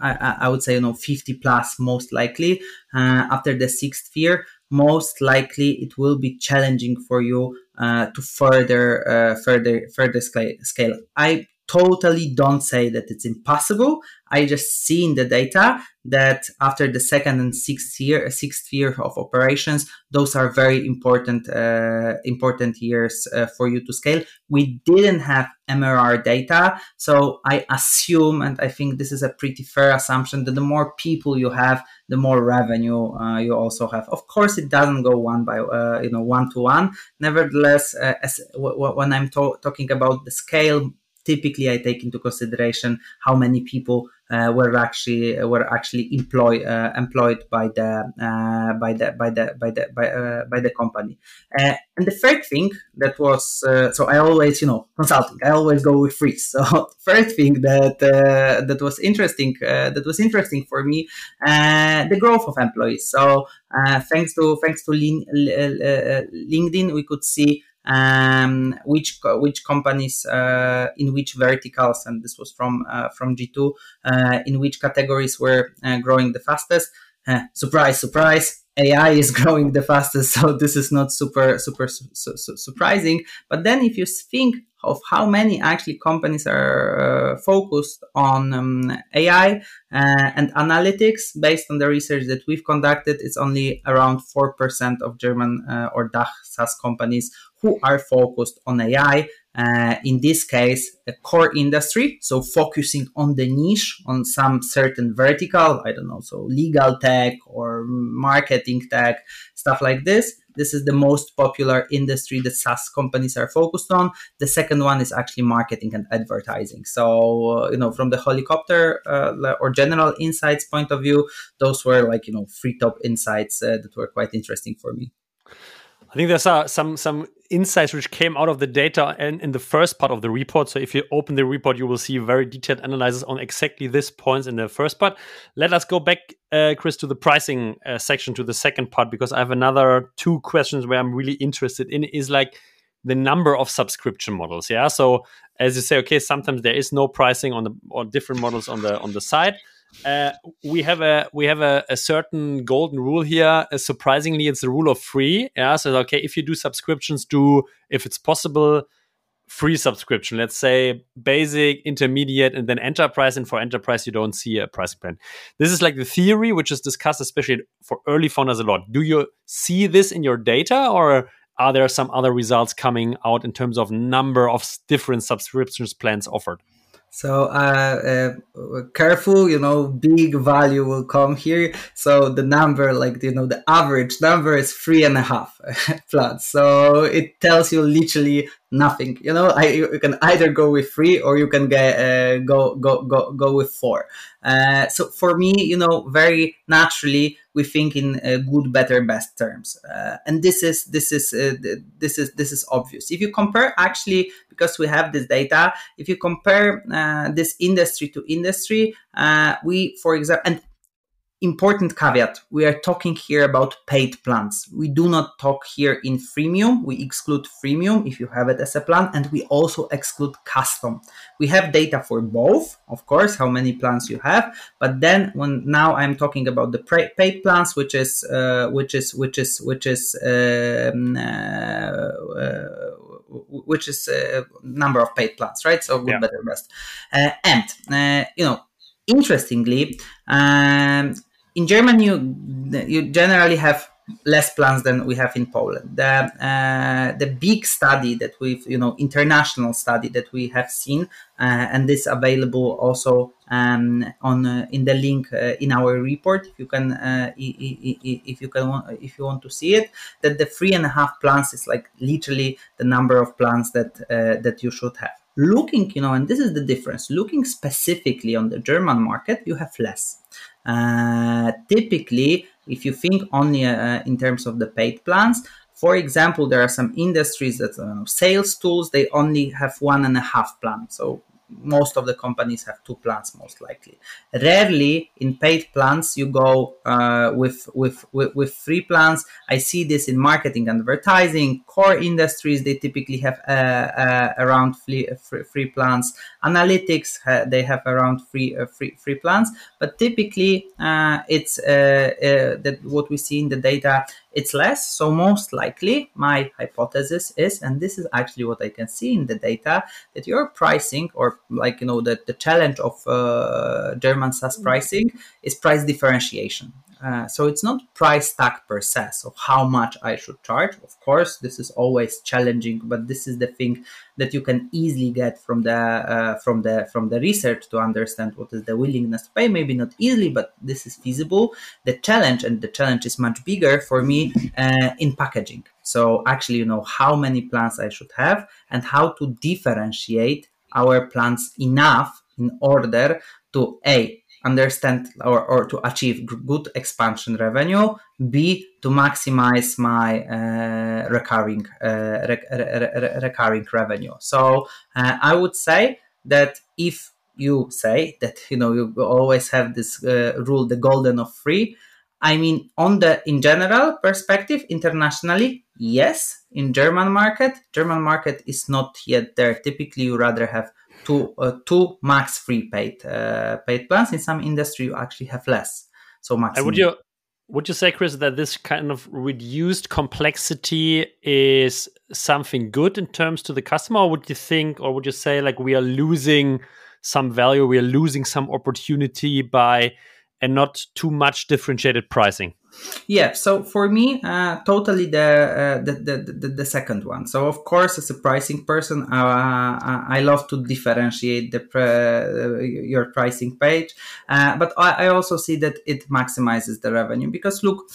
I, I, would say you know 50 plus most likely uh, after the sixth year most likely it will be challenging for you to further further further scale, scale i totally don't say that it's impossible. I just see in the data that after the second and sixth year, sixth year of operations, those are very important, uh, important years uh, for you to scale. We didn't have MRR data, so I assume, and I think this is a pretty fair assumption, that the more people you have, the more revenue uh, you also have. Of course, it doesn't go one by uh, you know one to one. Nevertheless, uh, as w- w- when I'm to- talking about the scale typically I take into consideration how many people uh, were actually uh, were actually employed uh, employed by the uh, by the by the by the by, uh, by the company. Uh, and the third thing that was so I always you know consulting I always go with free. So third thing that that was interesting that was interesting for me the growth of employees. So thanks to thanks to LinkedIn we could see um, which which companies uh, in which verticals, and this was from uh, from G2, uh, in which categories were uh, growing the fastest. Uh, surprise, surprise! AI is growing the fastest, so this is not super super su- su- surprising. But then, if you think of how many actually companies are uh, focused on um, AI uh, and analytics based on the research that we've conducted, it's only around 4% of German uh, or DACH SaaS companies who are focused on AI. Uh, in this case, a core industry, so focusing on the niche, on some certain vertical, I don't know, so legal tech or marketing tech, stuff like this. This is the most popular industry that SaaS companies are focused on. The second one is actually marketing and advertising. So, uh, you know, from the helicopter uh, or general insights point of view, those were like, you know, three top insights uh, that were quite interesting for me. I think there's uh, some some insights which came out of the data and in the first part of the report. So if you open the report, you will see very detailed analysis on exactly this points in the first part. Let us go back, uh, Chris, to the pricing uh, section, to the second part, because I have another two questions where I'm really interested in. Is like the number of subscription models. Yeah. So as you say, okay, sometimes there is no pricing on the or different models on the on the side uh, we have a we have a, a certain golden rule here. Uh, surprisingly, it's the rule of free. Yeah, so okay, if you do subscriptions, do if it's possible, free subscription. Let's say basic, intermediate, and then enterprise. And for enterprise, you don't see a pricing plan. This is like the theory, which is discussed especially for early founders a lot. Do you see this in your data, or are there some other results coming out in terms of number of different subscriptions plans offered? So uh, uh, careful, you know, big value will come here. So the number, like you know, the average number is three and a half floods. So it tells you literally nothing. You know, I, you can either go with three or you can get uh, go go go go with four. Uh, so for me, you know, very naturally we think in uh, good, better, best terms, uh, and this is this is uh, this is this is obvious. If you compare, actually, because we have this data, if you compare uh, this industry to industry, we, for example, and important caveat. We are talking here about paid plans. We do not talk here in freemium. We exclude freemium if you have it as a plan and we also exclude custom. We have data for both of course how many plans you have but then when now i'm talking about the paid plans which is uh, which is which is which is um, uh, uh, which is a uh, number of paid plans right? So good yeah. better best. Uh, and uh, you know interestingly um, in Germany, you, you generally have less plants than we have in Poland. The uh, the big study that we've you know international study that we have seen, uh, and this available also um, on uh, in the link uh, in our report. If you can uh, if you can if you want to see it, that the three and a half plants is like literally the number of plants that uh, that you should have. Looking, you know, and this is the difference. Looking specifically on the German market, you have less. Typically, if you think only uh, in terms of the paid plans, for example, there are some industries that uh, sales tools they only have one and a half plan. So most of the companies have two plans most likely. Rarely in paid plans you go uh, with, with, with with free plans i see this in marketing advertising core industries. They typically have uh, uh, around free, free, plans analytics uh, they have around free uh, free free plans but typically uh, it's that what we see in the data it's less. So most likely my hypothesis is, and this is actually what I can see in the data, that your pricing or like, you know, the, the challenge of uh, German SaaS mm-hmm. pricing is price differentiation. Uh, so it's not price tag per se, so how much I should charge. Of course, this is always challenging, but this is the thing that you can easily get from the uh, from the from the research to understand what is the willingness to pay. Maybe not easily, but this is feasible. The challenge and the challenge is much bigger for me uh, in packaging. So actually, you know how many plans I should have and how to differentiate our plans enough in order to a understand or, or to achieve good expansion revenue b to maximize my uh, recurring uh, rec- re- recurring revenue. So uh, i would say that if you say that you know you always have this uh, rule the golden of free i mean on the in general perspective internationally yes in german market german market is not yet there. Typically you rather have to uh, two max free paid uh, paid plans. In some industry, you actually have less. So max. would you would you say, Chris, that this kind of reduced complexity is something good in terms to the customer, or would you think, or would you say, like we are losing some value, we are losing some opportunity by and not too much differentiated pricing? Yeah, so for me, uh, totally the, uh, the, the, the, the second one. So of course, as a pricing person, uh, uh I love to differentiate the uh, your pricing page, uh, but I, I, also see that it maximizes the revenue because look,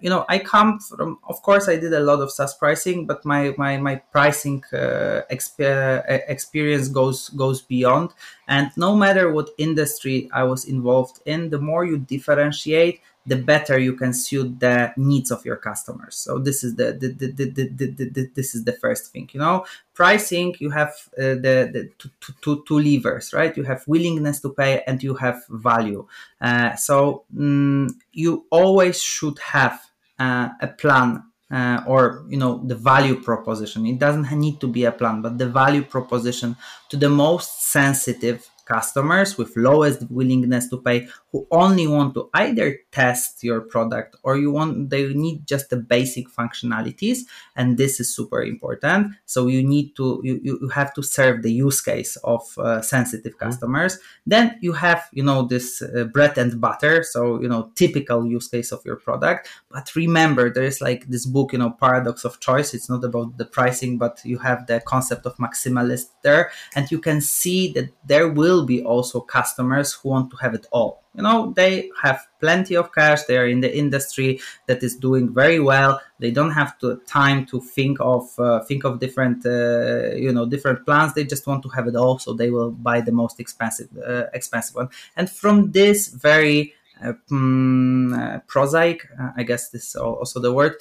you know, I come from. Of course, I did a lot of SaaS pricing, but my my my pricing exp- experience goes goes beyond. And no matter what industry I was involved in, the more you differentiate the better you can suit the needs of your customers. So this is the, the, the, the, the, the this is the first thing. You know, pricing you have uh, the, the two, two, two levers, right? You have willingness to pay and you have value. Uh, so um, you always should have uh, a plan uh, or you know the value proposition it doesn't need to be a plan but the value proposition to the most sensitive customers with lowest willingness to pay who only want to either test your product or you want they need just the basic functionalities and this is super important so you need to you, you have to serve the use case of uh, sensitive mm-hmm. customers mm-hmm. then you have you know this uh, bread and butter so you know typical use case of your product but remember there is like this book you know paradox of choice it's not about the pricing but you have the concept of maximalist there and you can see that there will will be also customers who want to have it all. You know, they have plenty of cash. They are in the industry that is doing very well. They don't have to, time to think of uh, think of different uh, you know different plans. They just want to have it all, so they will buy the most expensive uh, expensive one. And from this very um, prosaic, uh, I guess this is also the word.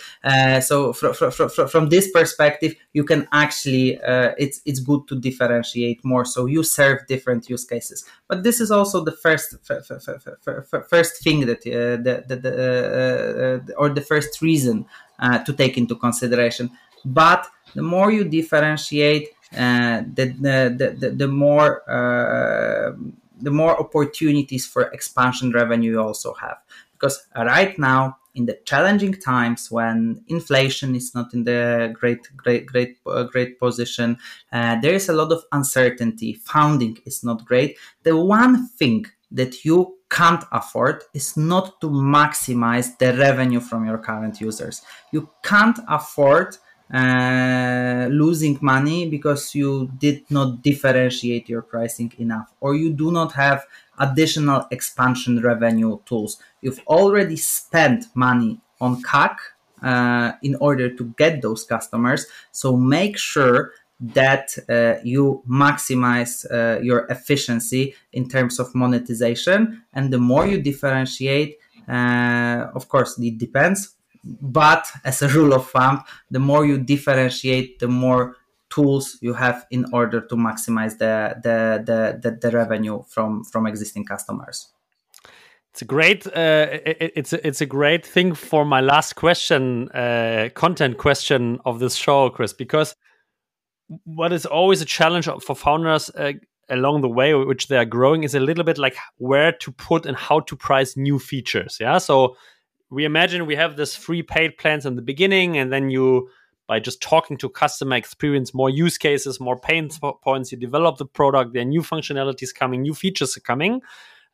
so fr- fr- fr- from this perspective, you can actually it's it's good to differentiate more. So you serve different use cases. But this is also the first first thing that the, the, the or the first reason to take into consideration. But the more you differentiate, uh, the, the, the, the more uh, the more opportunities for expansion revenue you also have. Because right now, in the challenging times when inflation is not in the great, great, great, uh, great position, uh, there is a lot of uncertainty. Founding is not great. The one thing that you can't afford is not to maximize the revenue from your current users. You can't afford uh, losing money because you did not differentiate your pricing enough or you do not have additional expansion revenue tools. You've already spent money on CAC uh, in order to get those customers. So make sure that uh, you maximize uh, your efficiency in terms of monetization. And the more you differentiate, uh, of course, it depends. But as a rule of thumb, the more you differentiate, the more tools you have in order to maximize the the the, the, the revenue from from existing customers. It's a great. Uh, it, it's a, it's a great thing for my last question, uh, content question of this show, Chris, because what is always a challenge for founders uh, along the way which they are growing is a little bit like where to put and how to price new features yeah so we imagine we have this free paid plans in the beginning and then you by just talking to customer experience more use cases more pain points you develop the product there are new functionalities coming new features are coming.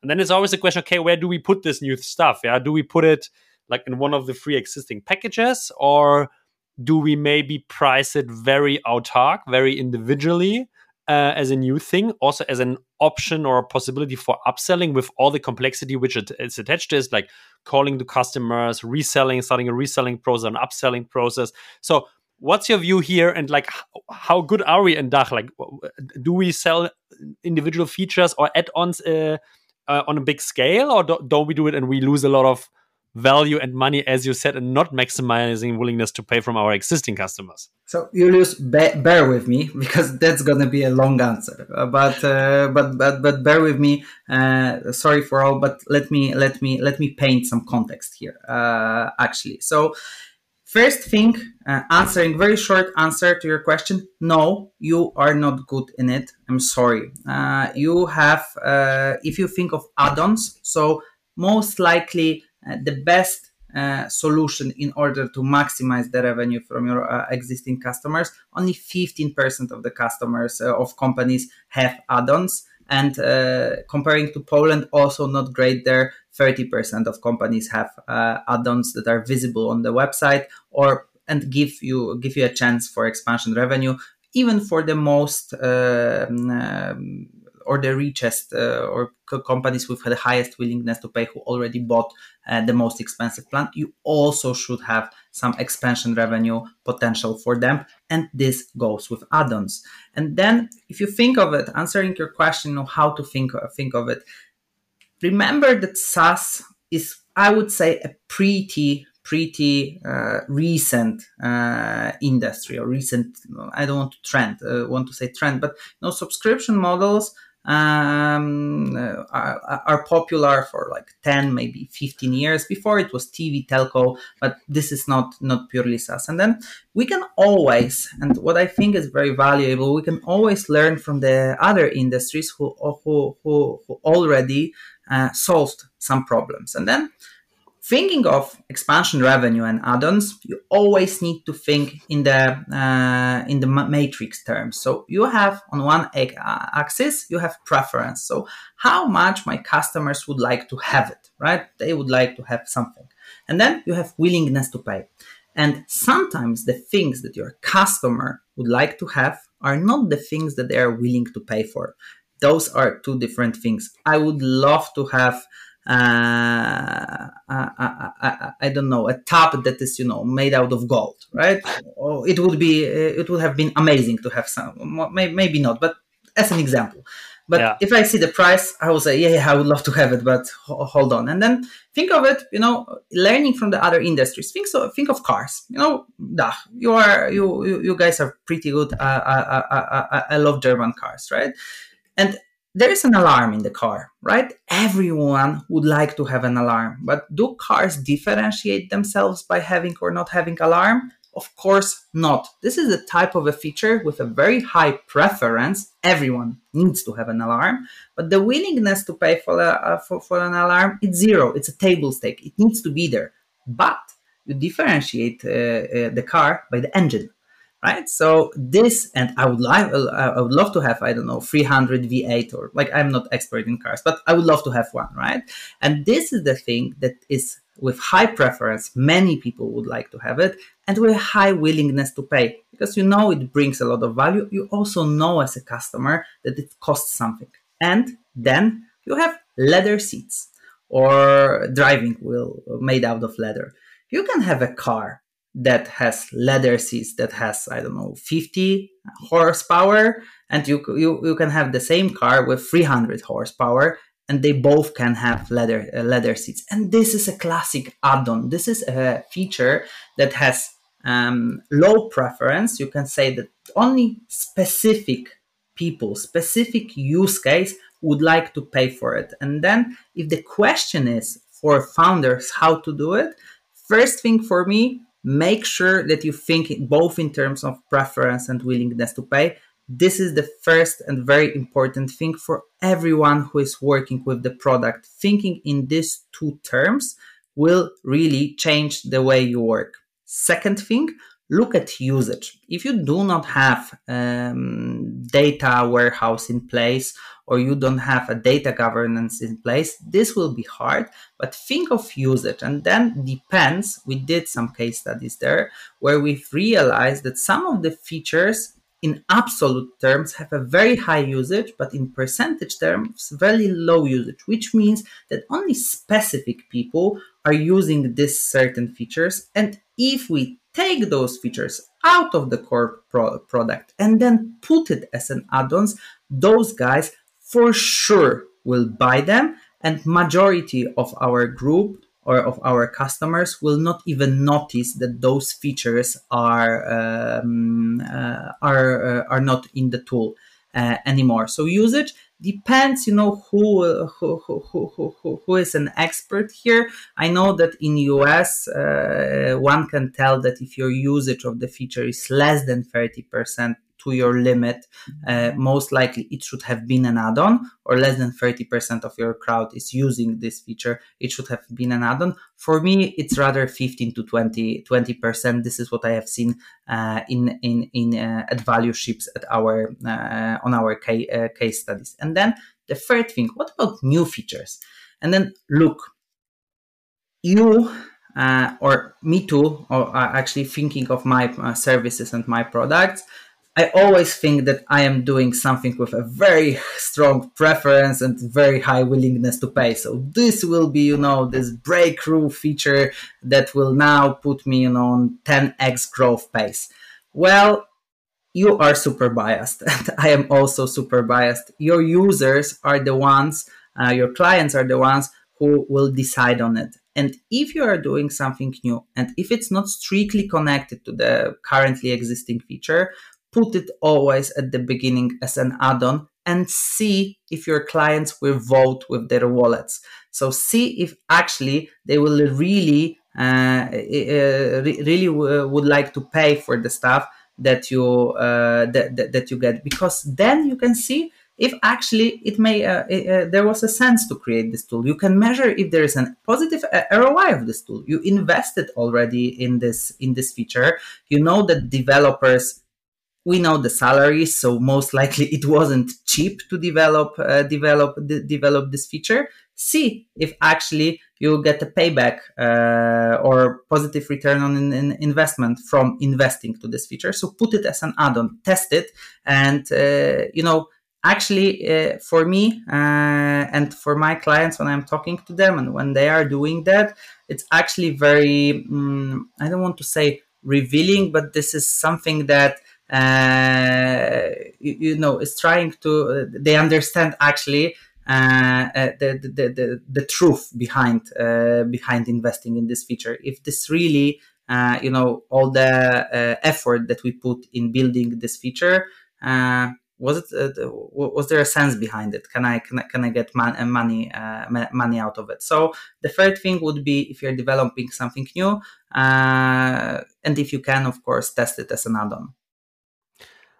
And then it's always a question okay where do we put this new stuff? Yeah do we put it like in one of the free existing packages or do we maybe price it very autark, very individually uh, as a new thing, also as an option or a possibility for upselling with all the complexity which it, it's attached to, is like calling to customers, reselling, starting a reselling process, an upselling process. So, what's your view here, and like how good are we in DACH? Like, do we sell individual features or add-ons uh, uh, on a big scale, or do, don't we do it and we lose a lot of value and money, as you said, and not maximizing willingness to pay from our existing customers? So Julius, bear, bear with me because that's gonna be a long answer. Uh, but uh, but but but bear with me. Uh, sorry for all, but let me let me let me paint some context here. Uh, actually, so. First thing, uh, answering very short answer to your question. No, you are not good in it. I'm sorry. Uh, you have, if you think of add-ons, so most likely the best uh, solution in order to maximize the revenue from your uh, existing customers. Only 15% of the customers uh, of companies have add-ons. And uh, comparing to Poland, also not great there. 30% of companies have uh, add-ons that are visible on the website or and give you give you a chance for expansion revenue even for the most um, or the richest uh, or companies with the highest willingness to pay who already bought uh, the most expensive plan, you also should have some expansion revenue potential for them. And this goes with add-ons. And then if you think of it, answering your question of how to think, think of it, remember that SaaS is, I would say, a pretty pretty uh, recent uh, industry or recent i don't want to trend uh, want to say trend but you know subscription models um, uh, are, are, popular for like 10 maybe 15 years. Before it was tv telco but this is not not purely saas. And then we can always and what i think is very valuable we can always learn from the other industries who who who, who already uh, solved some problems. And then thinking of expansion revenue and add-ons, you always need to think in the uh, in the matrix terms. So you have on one axis you have preference. So how much my customers would like to have it, right? They would like to have something, and then you have willingness to pay. And sometimes the things that your customer would like to have are not the things that they are willing to pay for. Those are two different things. I would love to have uh, I, I, I, don't know a tub that is you know made out of gold right? Oh, it would be uh, it would have been amazing to have some maybe not but as an example. But yeah. if i see the price i will say yeah, yeah i would love to have it but hold on. And then think of it you know learning from the other industries. Think so think of cars you know duh, you are you, you, you guys are pretty good I, I, I, I love german cars right? And there is an alarm in the car, right? Everyone would like to have an alarm, but do cars differentiate themselves by having or not having alarm? Of course not. This is a type of a feature with a very high preference. Everyone needs to have an alarm, but the willingness to pay for, a, uh, for, for an alarm, it's zero. It's a table stake. It needs to be there. But you differentiate uh, uh, the car by the engine right? So this, and I would like, uh, I would love to have, I don't know, 300 V8 or like I'm not expert in cars, but I would love to have one, right? And this is the thing that is with high preference. Many people would like to have it, and with high willingness to pay because you know it brings a lot of value. You also know as a customer that it costs something, and then you have leather seats or driving wheel made out of leather. You can have a car that has leather seats that has I don't know 50 horsepower, and you you you can have the same car with 300 horsepower, and they both can have leather uh, leather seats. And this is a classic add-on. This is a feature that has um, low preference. You can say that only specific people, specific use case would like to pay for it. And then if the question is for founders how to do it, first thing for me make sure that you think both in terms of preference and willingness to pay. This is the first and very important thing for everyone who is working with the product. Thinking in these two terms will really change the way you work. Second thing look at usage if you do not have um, data warehouse in place or you don't have a data governance in place, this will be hard. But think of usage, and then depends. We did some case studies there where we've realized that some of the features in absolute terms have a very high usage, but in percentage terms, very low usage, which means that only specific people are using these certain features. And if we take those features out of the core pro- product and then put it as an add-ons, those guys for sure will buy them and majority of our group or of our customers will not even notice that those features are um, uh, are uh, are not in the tool uh, anymore. So usage depends, you know, who, who who, who, who, who is an expert here. I know that in US, uh, one can tell that if your usage of the feature is less than 30%, to your limit, uh, most likely it should have been an add-on or less than 30% of your crowd is using this feature. It should have been an add-on. For me, it's rather 15 to 20, 20%. This is what I have seen uh, in, in, in uh, at Valueships at our, uh, on our case, uh, case studies. And then the third thing, what about new features? And then look, you uh, or me too, or uh, actually thinking of my uh, services and my products, I always think that I am doing something with a very strong preference and very high willingness to pay. So this will be, you know, this breakthrough feature that will now put me, you know, on 10x growth pace. Well, you are super biased and I am also super biased. Your users are the ones, uh, your clients are the ones who will decide on it. And if you are doing something new and if it's not strictly connected to the currently existing feature, put it always at the beginning as an add-on and see if your clients will vote with their wallets. So see if actually they will really, uh, uh, really w- would like to pay for the stuff that you uh, that, that, that, you get, because then you can see if actually it may uh, uh, there was a sense to create this tool. You can measure if there is a positive uh, ROI of this tool. You invested already in this in this feature. You know that developers we know the salaries, so most likely it wasn't cheap to develop uh, develop develop this feature. See if actually you get a payback uh, or positive return on in, in investment from investing to this feature. So put it as an add-on, test it, and uh, you know actually uh, for me uh, and for my clients when i'm talking to them and when they are doing that it's actually very um, i don't want to say revealing but this is something that you, you, know is trying to uh, they understand actually uh, the, the, the, the truth behind behind investing in this feature. If this really you know all the effort that we put in building this feature was it uh, was there a sense behind it? Can i can I, can I get man, money uh, money out of it? So the third thing would be if you're developing something new uh, and if you can of course test it as an add-on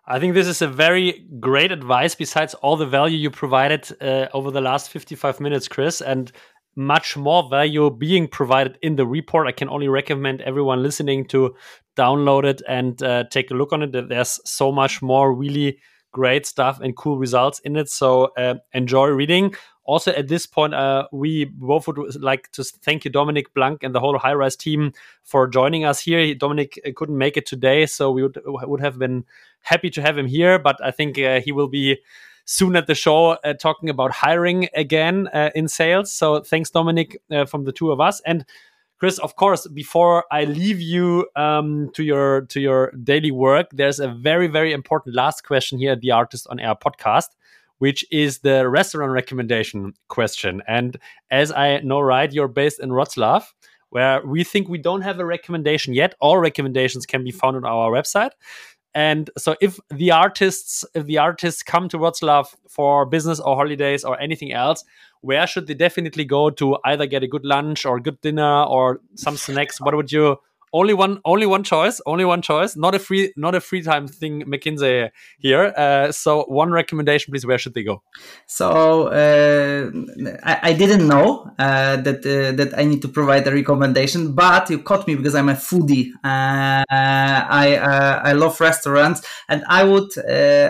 I think this is a very great advice, besides all the value you provided uh, over the last 55 minutes, Chris. And much more value being provided in the report. I can only recommend everyone listening to download it and uh, take a look on it. There's so much more really great stuff and cool results in it. So uh, enjoy reading. Also, at this point, uh, we both would like to thank you, Dominic Blank, and the whole Hyrise team for joining us here. Dominic uh, couldn't make it today, so we would would have been happy to have him here, but I think uh, he will be soon at the show uh, talking about hiring again uh, in sales. So thanks, Dominic, uh, from the two of us. And Chris, of course, before I leave you um, to your to your daily work, there's a very very important last question here at the ARRtist on Air podcast, which is the restaurant recommendation question. And as I know, right, you're based in Wroclaw, where we think we don't have a recommendation yet. All recommendations can be found on our website. And so if the artists, if the artists come to Wroclaw for business or holidays or anything else, where should they definitely go to either get a good lunch or good dinner or some snacks? What would you only one only one choice only one choice. Not a free not a free time thing mckinsey here. Uh, so one recommendation please where should they go? So uh, I, I, didn't know uh, that uh, that i need to provide a recommendation but you caught me because i'm a foodie. Uh, i uh, i love restaurants and i would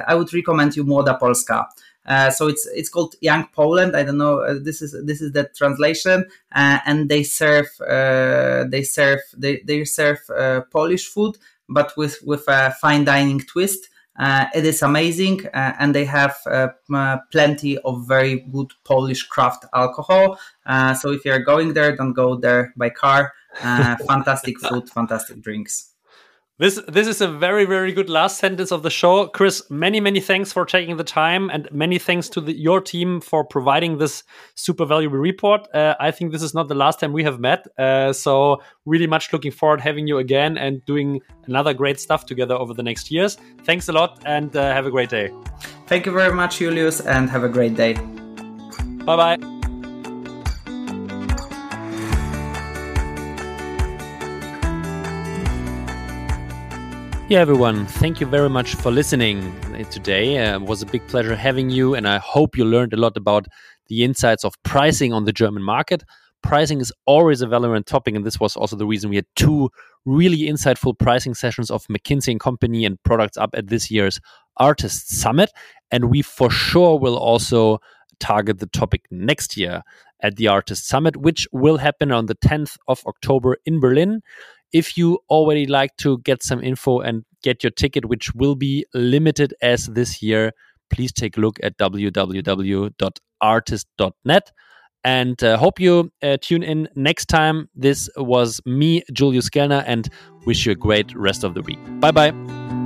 i would recommend you młoda polska uh, so it's it's called Young Poland. I don't know. Uh, this is this is the translation, uh, and they serve uh, they serve they they serve uh, Polish food, but with with a fine dining twist. it is amazing, and they have plenty of very good Polish craft alcohol. so if you're going there, don't go there by car. fantastic food, fantastic drinks. This this is a very very good last sentence of the show, Chris. Many many thanks for taking the time, and many thanks to the, your team for providing this super valuable report. Uh, I think this is not the last time we have met, uh, so really much looking forward having you again and doing another great stuff together over the next years. Thanks a lot, and uh, have a great day. Thank you very much, Julius, and have a great day. Bye bye. Yeah, everyone, thank you very much for listening today. Uh, it was a big pleasure having you, and I hope you learned a lot about the insights of pricing on the German market. Pricing is always a relevant topic, and this was also the reason we had two really insightful pricing sessions of McKinsey and Company and Productsup at this year's ARRtist Summit. And we for sure will also target the topic next year at the ARRtist Summit, which will happen on the 10th of October in Berlin. If you already like to get some info and get your ticket, which will be limited as this year, please take a look at www.artist.net. And uh, hope you uh, tune in next time. This was me, Julius Göllner, and wish you a great rest of the week. Bye bye.